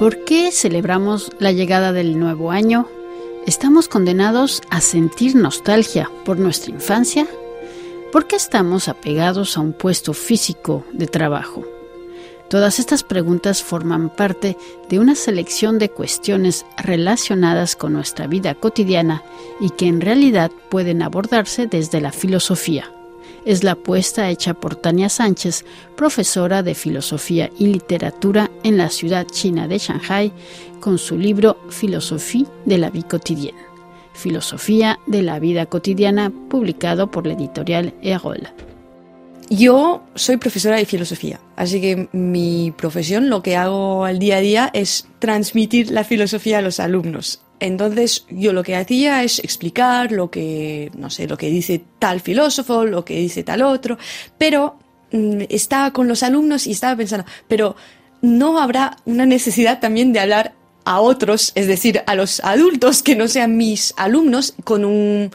¿Por qué celebramos la llegada del nuevo año? ¿Estamos condenados a sentir nostalgia por nuestra infancia? ¿Por qué estamos apegados a un puesto físico de trabajo? Todas estas preguntas forman parte de una selección de cuestiones relacionadas con nuestra vida cotidiana y que en realidad pueden abordarse desde la filosofía es la apuesta hecha por Tania Sánchez, profesora de Filosofía y Literatura en la ciudad china de Shanghai, con su libro Filosofía de la vida cotidiana. Filosofía de la vida cotidiana, publicado por la editorial Erol. Yo soy profesora de filosofía, así que mi profesión, lo que hago al día a día es transmitir la filosofía a los alumnos. Entonces yo lo que hacía es explicar lo que, no sé, lo que dice tal filósofo, lo que dice tal otro, pero mm, estaba con los alumnos y estaba pensando, pero no habrá una necesidad también de hablar a otros, es decir, a los adultos que no sean mis alumnos, con un,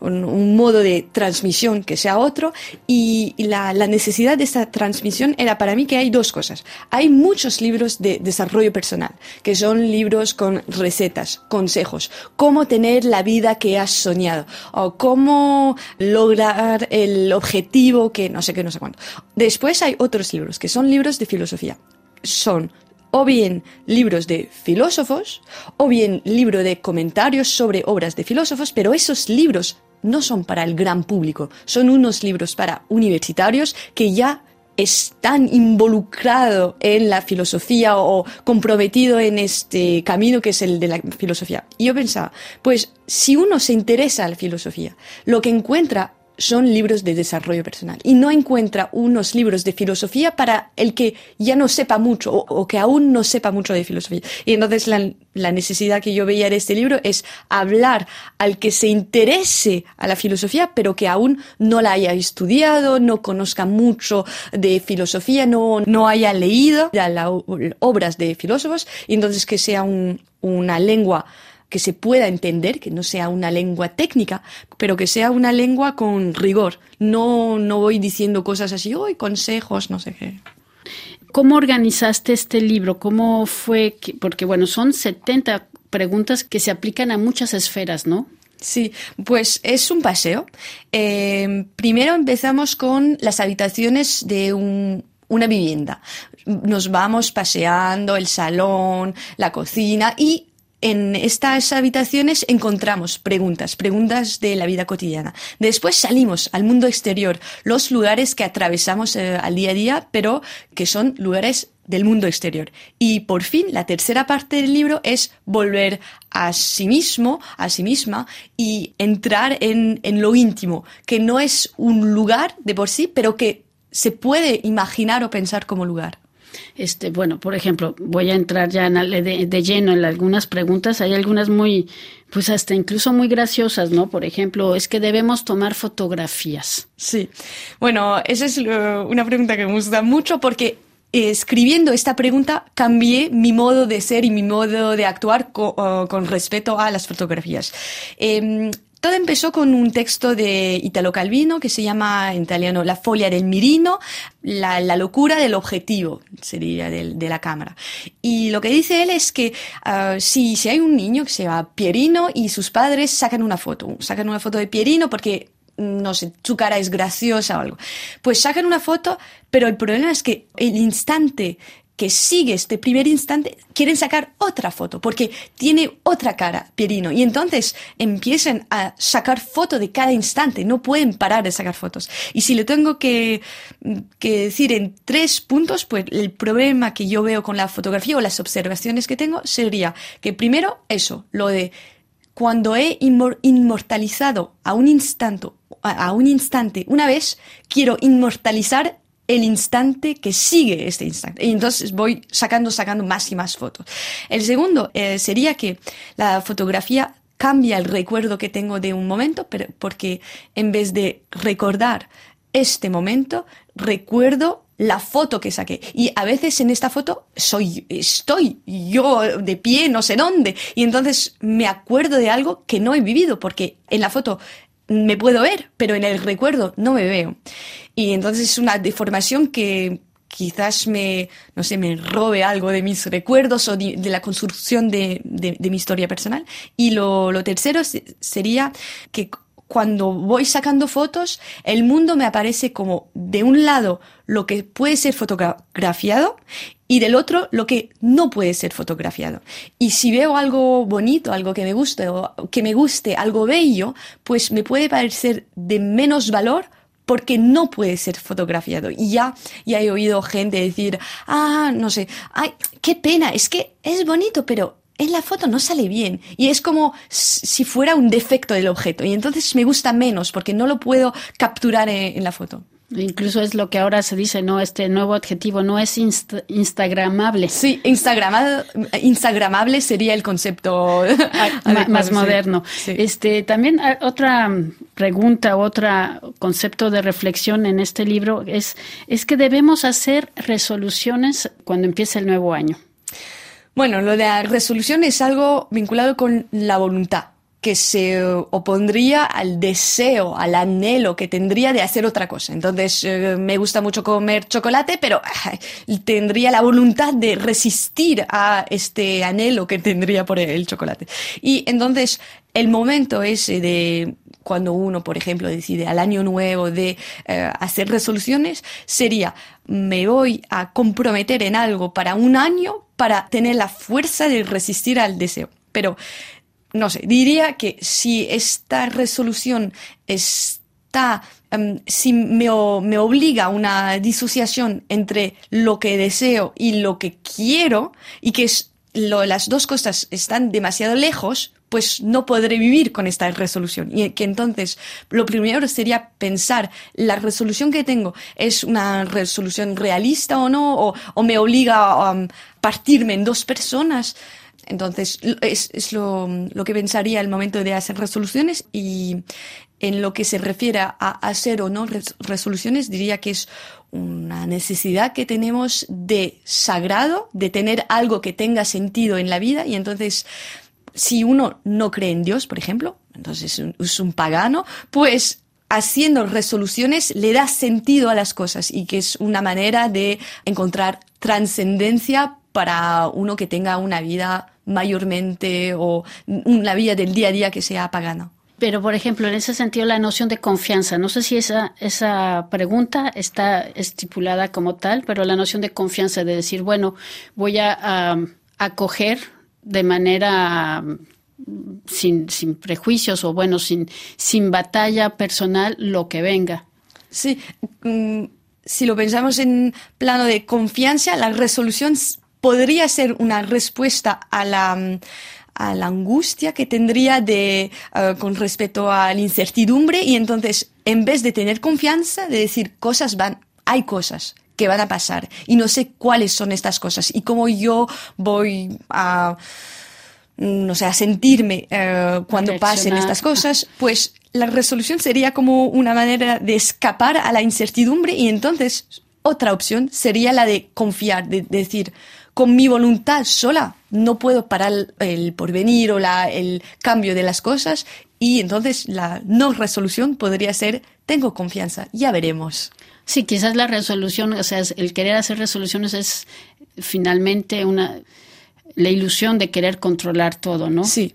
un, modo de transmisión que sea otro y, la, la, necesidad de esta transmisión era para mí que hay dos cosas. Hay muchos libros de desarrollo personal, que son libros con recetas, consejos, cómo tener la vida que has soñado o cómo lograr el objetivo que no sé qué, no sé cuánto. Después hay otros libros que son libros de filosofía. Son o bien libros de filósofos, o bien libro de comentarios sobre obras de filósofos, pero esos libros no son para el gran público, son unos libros para universitarios que ya están involucrados en la filosofía o comprometido en este camino que es el de la filosofía. Y yo pensaba, pues si uno se interesa en la filosofía, lo que encuentra son libros de desarrollo personal y no encuentra unos libros de filosofía para el que ya no sepa mucho o, que aún no sepa mucho de filosofía. Y entonces la, la, necesidad que yo veía de este libro es hablar al que se interese a la filosofía, pero que aún no la haya estudiado, no conozca mucho de filosofía, no, no haya leído obras de filósofos, y entonces que sea un, una lengua que se pueda entender, que no sea una lengua técnica, pero que sea una lengua con rigor. No, no voy diciendo cosas así, hoy consejos, no sé qué. ¿Cómo organizaste este libro? ¿Cómo fue? Que, porque, bueno, son 70 preguntas que se aplican a muchas esferas, ¿no? Sí, pues es un paseo. Eh, primero empezamos con las habitaciones de un, una vivienda. Nos vamos paseando el salón, la cocina y en estas habitaciones encontramos preguntas, preguntas de la vida cotidiana. Después salimos al mundo exterior, los lugares que atravesamos eh, al día a día, pero que son lugares del mundo exterior. Y por fin, la tercera parte del libro es volver a sí mismo, a sí misma, y entrar en, en lo íntimo, que no es un lugar de por sí, pero que se puede imaginar o pensar como lugar. Este, bueno, por ejemplo, voy a entrar ya de, lleno en algunas preguntas. Hay algunas muy, pues hasta incluso muy graciosas, ¿no? Por ejemplo, es que debemos tomar fotografías. Sí. Bueno, esa es una pregunta que me gusta mucho porque escribiendo esta pregunta cambié mi modo de ser y mi modo de actuar con, respecto a las fotografías. Em, todo empezó con un texto de Italo Calvino que se llama en italiano La folia del mirino, la, locura del objetivo, sería de, la cámara. Y lo que dice él es que ah, si, si hay un niño que se llama Pierino y sus padres sacan una foto, sacan una foto de Pierino porque no sé, su cara es graciosa o algo. Pues sacan una foto, pero el problema es que el instante que sigue este primer instante, quieren sacar otra foto, porque tiene otra cara Pierino. Y entonces empiezan a sacar foto de cada instante, no pueden parar de sacar fotos. Y si le tengo que, que decir en tres puntos, pues el problema que yo veo con la fotografía o las observaciones que tengo sería que primero eso, lo de cuando he inmortalizado a un instante, a un instante una vez, quiero inmortalizar el instante que sigue este instante. Y entonces voy sacando, sacando más y más fotos. El segundo eh, sería que la fotografía cambia el recuerdo que tengo de un momento, pero porque en vez de recordar este momento, recuerdo la foto que saqué. Y a veces en esta foto soy, estoy yo de pie, no sé dónde. Y entonces me acuerdo de algo que no he vivido, porque en la foto me puedo ver, pero en el recuerdo no me veo. Y entonces es una deformación que, quizás me, no sé, me robe algo de mis recuerdos o de, la construcción de, de, mi historia personal. Y lo, lo tercero sería que cuando voy sacando fotos, el mundo me aparece como de un lado lo que puede ser fotografiado y del otro lo que no puede ser fotografiado. Y si veo algo bonito, algo que me guste o que me guste, algo bello, pues me puede parecer de menos valor porque no puede ser fotografiado. Y ya, ya he oído gente decir, ah, no sé, ay, qué pena, es que es bonito, pero en la foto no sale bien y es como si fuera un defecto del objeto y entonces me gusta menos porque no lo puedo capturar en, la foto. Incluso es lo que ahora se dice, ¿no? Este nuevo adjetivo no es instagramable. Sí, instagramable, sería el concepto más, moderno. Este, también ah, otra pregunta, otro concepto de reflexión en este libro es, es que debemos hacer resoluciones cuando empiece el nuevo año. Bueno, lo de la resolución es algo vinculado con la voluntad que se opondría al deseo, al anhelo que tendría de hacer otra cosa. Entonces, eh, me gusta mucho comer chocolate, pero tendría la voluntad de resistir a este anhelo que tendría por el chocolate. Y entonces, el momento ese de cuando uno, por ejemplo, decide al año nuevo de eh, hacer resoluciones, sería me voy a comprometer en algo para un año para tener la fuerza de resistir al deseo. Pero, no sé, diría que si esta resolución está, em, si me, me, obliga a una disociación entre lo que deseo y lo que quiero, y que las dos cosas están demasiado lejos, pues no podré vivir con esta resolución. Y que entonces lo primero sería pensar, ¿la resolución que tengo es una resolución realista o no? ¿O, me obliga a um, partirme en dos personas? Entonces, es, es lo, lo, que pensaría el momento de hacer resoluciones y en lo que se refiere a hacer o no resoluciones, diría que es una necesidad que tenemos de sagrado, de tener algo que tenga sentido en la vida y entonces si uno no cree en Dios, por ejemplo, entonces es un, pagano, pues haciendo resoluciones le da sentido a las cosas y que es una manera de encontrar trascendencia para uno que tenga una vida mayormente o una vida del día a día que sea pagana. Pero, por ejemplo, en ese sentido, la noción de confianza, no sé si esa, esa pregunta está estipulada como tal, pero la noción de confianza, de decir, bueno, voy a acoger de manera sin, sin, prejuicios o bueno, sin, sin batalla personal lo que venga. Sí, mm, si lo pensamos en plano de confianza, la resolución podría ser una respuesta a la, a la angustia que tendría de, eh, con respecto a la incertidumbre y entonces en vez de tener confianza, de decir cosas van, hay cosas que van a pasar. Y no sé cuáles son estas cosas y cómo yo voy a no sé, a sentirme eh, cuando pasen estas cosas, pues la resolución sería como una manera de escapar a la incertidumbre y entonces otra opción sería la de confiar, de, decir, con mi voluntad sola no puedo parar el porvenir o la, el cambio de las cosas y entonces la no resolución podría ser, tengo confianza, ya veremos. Sí, quizás la resolución, o sea, el querer hacer resoluciones es finalmente una la ilusión de querer controlar todo, ¿no? Sí.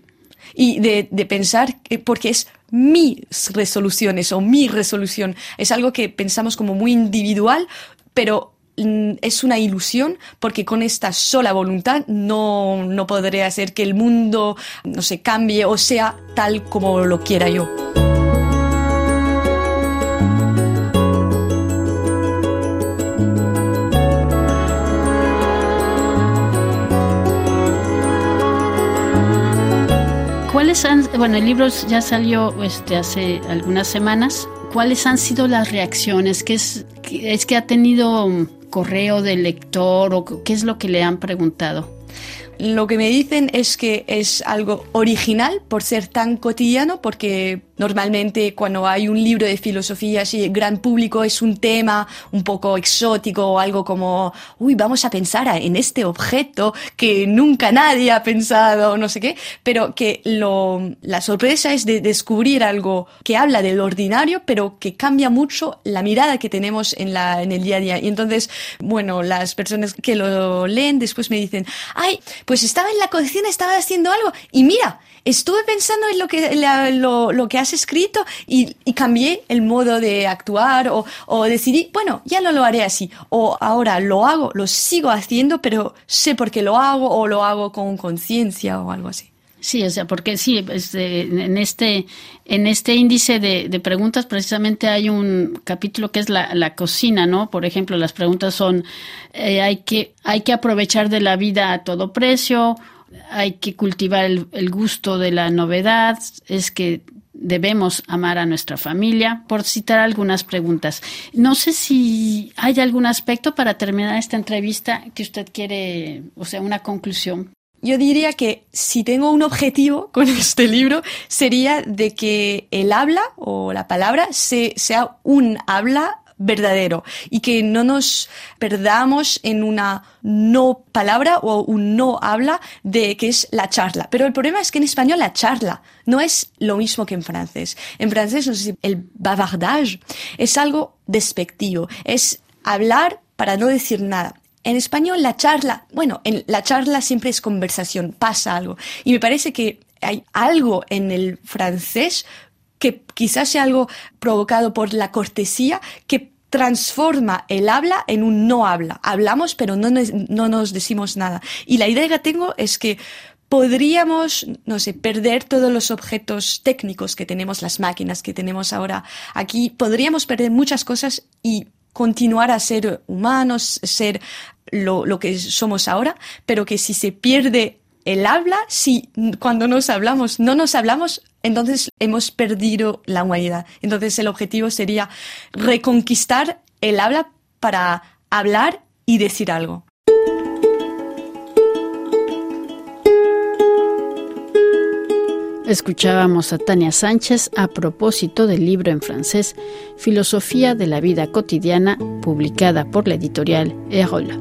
Y de, de pensar que porque es mis resoluciones o mi resolución. Es algo que pensamos como muy individual, pero mm, es una ilusión porque con esta sola voluntad no, no podré hacer que el mundo no se cambie o sea tal como lo quiera yo. Bueno, el libro ya salió este, hace algunas semanas. ¿Cuáles han sido las reacciones? ¿Qué es, es que ha tenido correo del lector o qué es lo que le han preguntado? Lo que me dicen es que es algo original por ser tan cotidiano, porque Normalmente cuando hay un libro de filosofía así, gran público es un tema un poco exótico o algo como, uy, vamos a pensar en este objeto que nunca nadie ha pensado, no sé qué, pero que lo, la sorpresa es de descubrir algo que habla del ordinario, pero que cambia mucho la mirada que tenemos en, la, en el día a día. Y entonces, bueno, las personas que lo leen después me dicen, ay, pues estaba en la cocina, estaba haciendo algo y mira, estuve pensando en lo que, lo, lo que has escrito y, y, cambié el modo de actuar o, o, decidí, bueno, ya no lo haré así. O ahora lo hago, lo sigo haciendo, pero sé por qué lo hago o lo hago con conciencia o algo así. Sí, o sea, porque sí, este, en este en este índice de, preguntas precisamente hay un capítulo que es la, cocina, ¿no? Por ejemplo, las preguntas son eh, hay que hay que aprovechar de la vida a todo precio, hay que cultivar el gusto de la novedad, es que debemos amar a nuestra familia, por citar algunas preguntas. No sé si hay algún aspecto para terminar esta entrevista que usted quiere, o sea, una conclusión. Yo diría que si tengo un objetivo con este libro sería de que el habla o la palabra sea un habla verdadero y que no nos perdamos en una no palabra o un no habla de que es la charla. Pero el problema es que en español la charla no es lo mismo que en francés. En francés, no sé si el bavardage es algo despectivo, es hablar para no decir nada. En español la charla, bueno, en la charla siempre es conversación, pasa algo. Y me parece que hay algo en el francés que quizás sea algo provocado por la cortesía que transforma el habla en un no habla. Hablamos, pero no, no nos decimos nada. Y la idea que tengo es que podríamos, no sé, perder todos los objetos técnicos que tenemos, las máquinas que tenemos ahora aquí, podríamos perder muchas cosas y continuar a ser humanos, ser lo, que somos ahora, pero que si se pierde el habla, si cuando nos hablamos no nos hablamos, entonces hemos perdido la humanidad. Entonces el objetivo sería reconquistar el habla para hablar y decir algo. Escuchábamos a Tania Sánchez a propósito del libro en francés Filosofía de la vida cotidiana, publicada por la editorial Erola.